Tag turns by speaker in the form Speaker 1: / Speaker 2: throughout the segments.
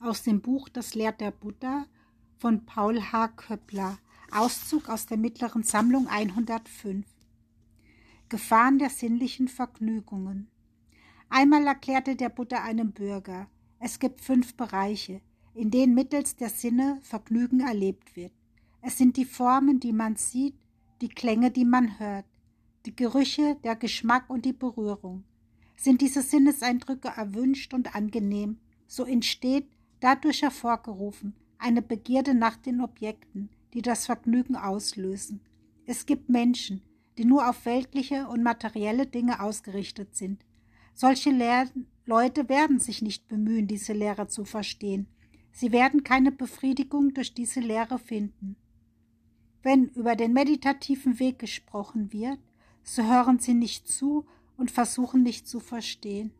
Speaker 1: aus dem Buch Das lehrt der Buddha von Paul H. Köppler, Auszug aus der mittleren Sammlung 105. Gefahren der sinnlichen Vergnügungen. Einmal erklärte der Buddha einem Bürger, es gibt fünf Bereiche, in denen mittels der Sinne Vergnügen erlebt wird. Es sind die Formen, die man sieht, die Klänge, die man hört, die Gerüche, der Geschmack und die Berührung. Sind diese Sinneseindrücke erwünscht und angenehm, so entsteht, dadurch hervorgerufen, eine Begierde nach den Objekten, die das Vergnügen auslösen. Es gibt Menschen, die nur auf weltliche und materielle Dinge ausgerichtet sind. Solche Lehr Leute werden sich nicht bemühen, diese Lehre zu verstehen. Sie werden keine Befriedigung durch diese Lehre finden. Wenn über den meditativen Weg gesprochen wird, so hören sie nicht zu und versuchen nicht zu verstehen.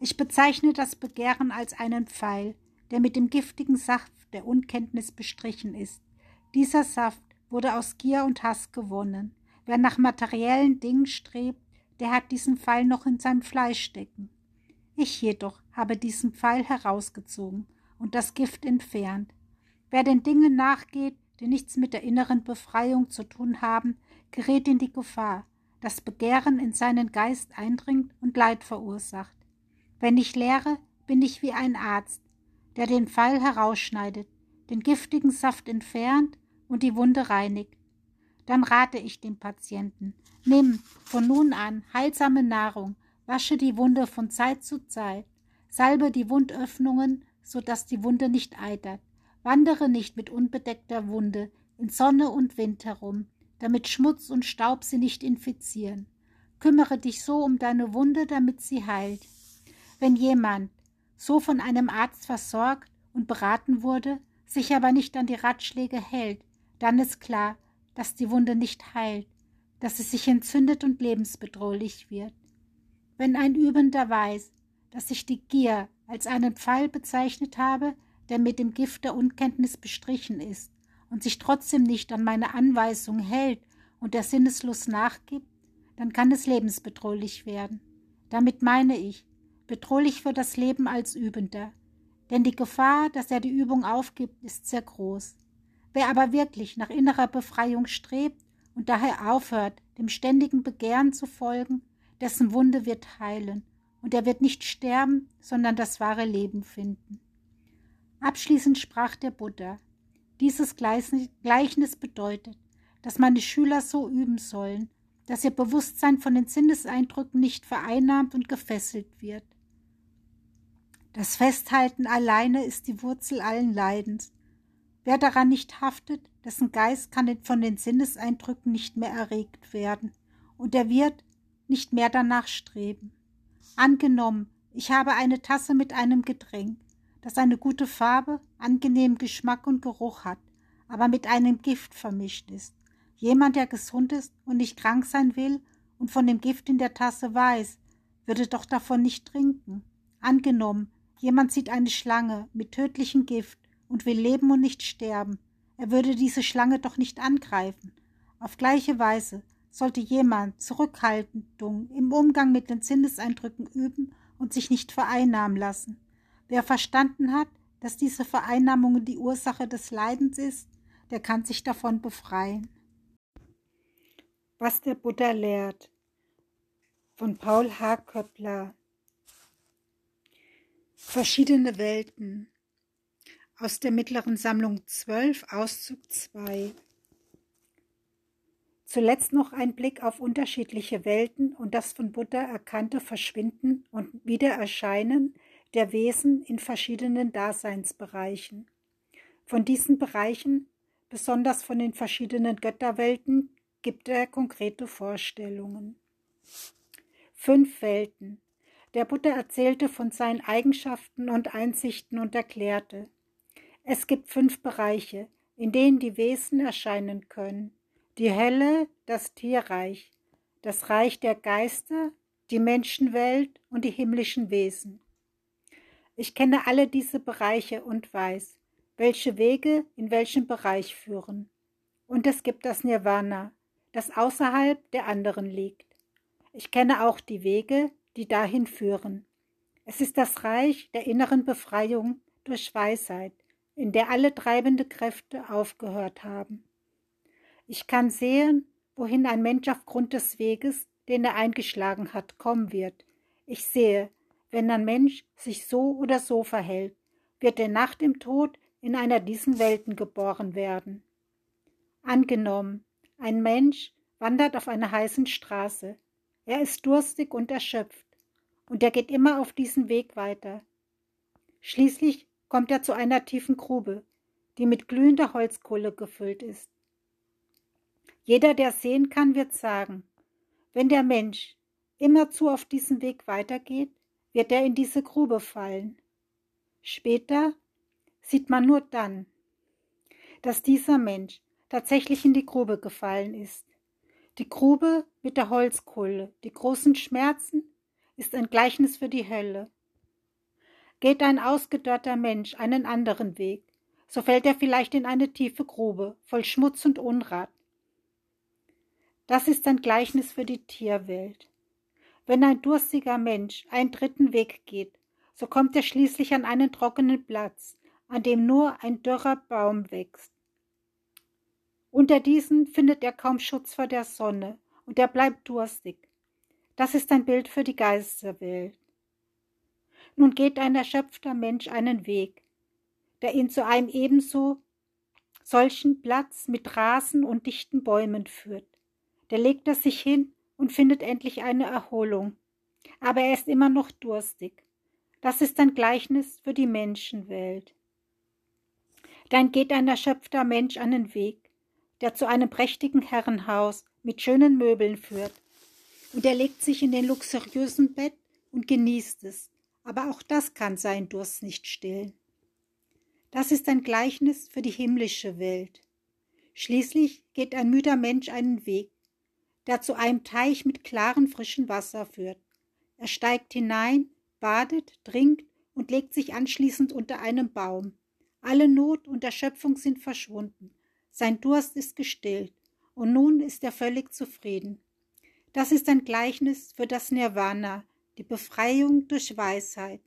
Speaker 1: Ich bezeichne das Begehren als einen Pfeil, der mit dem giftigen Saft der Unkenntnis bestrichen ist. Dieser Saft wurde aus Gier und Hass gewonnen. Wer nach materiellen Dingen strebt, der hat diesen Pfeil noch in seinem Fleisch stecken. Ich jedoch habe diesen Pfeil herausgezogen und das Gift entfernt. Wer den Dingen nachgeht, die nichts mit der inneren Befreiung zu tun haben, gerät in die Gefahr, dass Begehren in seinen Geist eindringt und Leid verursacht. Wenn ich lehre, bin ich wie ein Arzt, der den Pfeil herausschneidet, den giftigen Saft entfernt und die Wunde reinigt. Dann rate ich dem Patienten, nimm von nun an heilsame Nahrung, wasche die Wunde von Zeit zu Zeit, salbe die Wundöffnungen, so dass die Wunde nicht eitert, Wandere nicht mit unbedeckter Wunde in Sonne und Wind herum, damit Schmutz und Staub sie nicht infizieren. Kümmere dich so um deine Wunde, damit sie heilt. Wenn jemand so von einem Arzt versorgt und beraten wurde, sich aber nicht an die Ratschläge hält, dann ist klar, dass die Wunde nicht heilt, dass sie sich entzündet und lebensbedrohlich wird. Wenn ein Übender weiß, dass ich die Gier als einen Pfeil bezeichnet habe, der mit dem Gift der Unkenntnis bestrichen ist und sich trotzdem nicht an meine Anweisung hält und der Sinneslust nachgibt, dann kann es lebensbedrohlich werden. Damit meine ich, bedrohlich für das Leben als Übender. Denn die Gefahr, dass er die Übung aufgibt, ist sehr groß. Wer aber wirklich nach innerer Befreiung strebt und daher aufhört, dem ständigen Begehren zu folgen, dessen Wunde wird heilen, und er wird nicht sterben, sondern das wahre Leben finden. Abschließend sprach der Buddha. Dieses Gleichnis bedeutet, dass meine Schüler so üben sollen, dass ihr Bewusstsein von den Sinneseindrücken nicht vereinnahmt und gefesselt wird. Das Festhalten alleine ist die Wurzel allen Leidens. Wer daran nicht haftet, dessen Geist kann von den Sinneseindrücken nicht mehr erregt werden, und er wird nicht mehr danach streben. Angenommen, ich habe eine Tasse mit einem Getränk, das eine gute Farbe, angenehmen Geschmack und Geruch hat, aber mit einem Gift vermischt ist. Jemand, der gesund ist und nicht krank sein will und von dem Gift in der Tasse weiß, würde doch davon nicht trinken. Angenommen, jemand sieht eine Schlange mit tödlichem Gift und will leben und nicht sterben, er würde diese Schlange doch nicht angreifen. Auf gleiche Weise sollte jemand Zurückhaltung im Umgang mit den Sinneseindrücken üben und sich nicht vereinnahmen lassen. Wer verstanden hat, dass diese Vereinnahmung die Ursache des Leidens ist, der kann sich davon befreien. Was der Buddha lehrt von Paul H. Köppler Verschiedene Welten aus der mittleren Sammlung 12, Auszug 2. Zuletzt noch ein Blick auf unterschiedliche Welten und das von Buddha erkannte Verschwinden und Wiedererscheinen der Wesen in verschiedenen Daseinsbereichen. Von diesen Bereichen, besonders von den verschiedenen Götterwelten, gibt er konkrete Vorstellungen. Fünf Welten. Der Buddha erzählte von seinen Eigenschaften und Einsichten und erklärte, es gibt fünf Bereiche, in denen die Wesen erscheinen können. Die Hölle, das Tierreich, das Reich der Geister, die Menschenwelt und die himmlischen Wesen. Ich kenne alle diese Bereiche und weiß, welche Wege in welchem Bereich führen. Und es gibt das Nirvana, das außerhalb der anderen liegt. Ich kenne auch die Wege, die dahin führen. Es ist das Reich der inneren Befreiung, durch Weisheit, in der alle treibende Kräfte aufgehört haben. Ich kann sehen, wohin ein Mensch aufgrund des Weges, den er eingeschlagen hat, kommen wird. Ich sehe, wenn ein Mensch sich so oder so verhält, wird er nach dem Tod in einer diesen Welten geboren werden. Angenommen, ein Mensch wandert auf einer heißen Straße. Er ist durstig und erschöpft, und er geht immer auf diesen Weg weiter. Schließlich kommt er zu einer tiefen Grube, die mit glühender Holzkohle gefüllt ist. Jeder, der sehen kann, wird sagen, wenn der Mensch immerzu auf diesem Weg weitergeht, wird er in diese Grube fallen. Später sieht man nur dann, dass dieser Mensch tatsächlich in die Grube gefallen ist. Die Grube mit der Holzkohle, die großen Schmerzen, ist ein Gleichnis für die Hölle. Geht ein ausgedörrter Mensch einen anderen Weg, so fällt er vielleicht in eine tiefe Grube voll Schmutz und Unrat. Das ist ein Gleichnis für die Tierwelt. Wenn ein durstiger Mensch einen dritten Weg geht, so kommt er schließlich an einen trockenen Platz, an dem nur ein dürrer Baum wächst. Unter diesen findet er kaum Schutz vor der Sonne, und er bleibt durstig. Das ist ein Bild für die Geisterwelt. Nun geht ein erschöpfter Mensch einen Weg, der ihn zu einem ebenso solchen Platz mit Rasen und dichten Bäumen führt. Der legt er sich hin und findet endlich eine Erholung. Aber er ist immer noch durstig. Das ist ein Gleichnis für die Menschenwelt. Dann geht ein erschöpfter Mensch einen Weg, der zu einem prächtigen Herrenhaus mit schönen Möbeln führt. Und er legt sich in den luxuriösen Bett und genießt es. Aber auch das kann seinen Durst nicht stillen. Das ist ein Gleichnis für die himmlische Welt. Schließlich geht ein müder Mensch einen Weg, der zu einem Teich mit klarem frischen Wasser führt. Er steigt hinein, badet, trinkt und legt sich anschließend unter einem Baum. Alle Not und Erschöpfung sind verschwunden. Sein Durst ist gestillt, und nun ist er völlig zufrieden. Das ist ein Gleichnis für das Nirvana, die Befreiung durch Weisheit.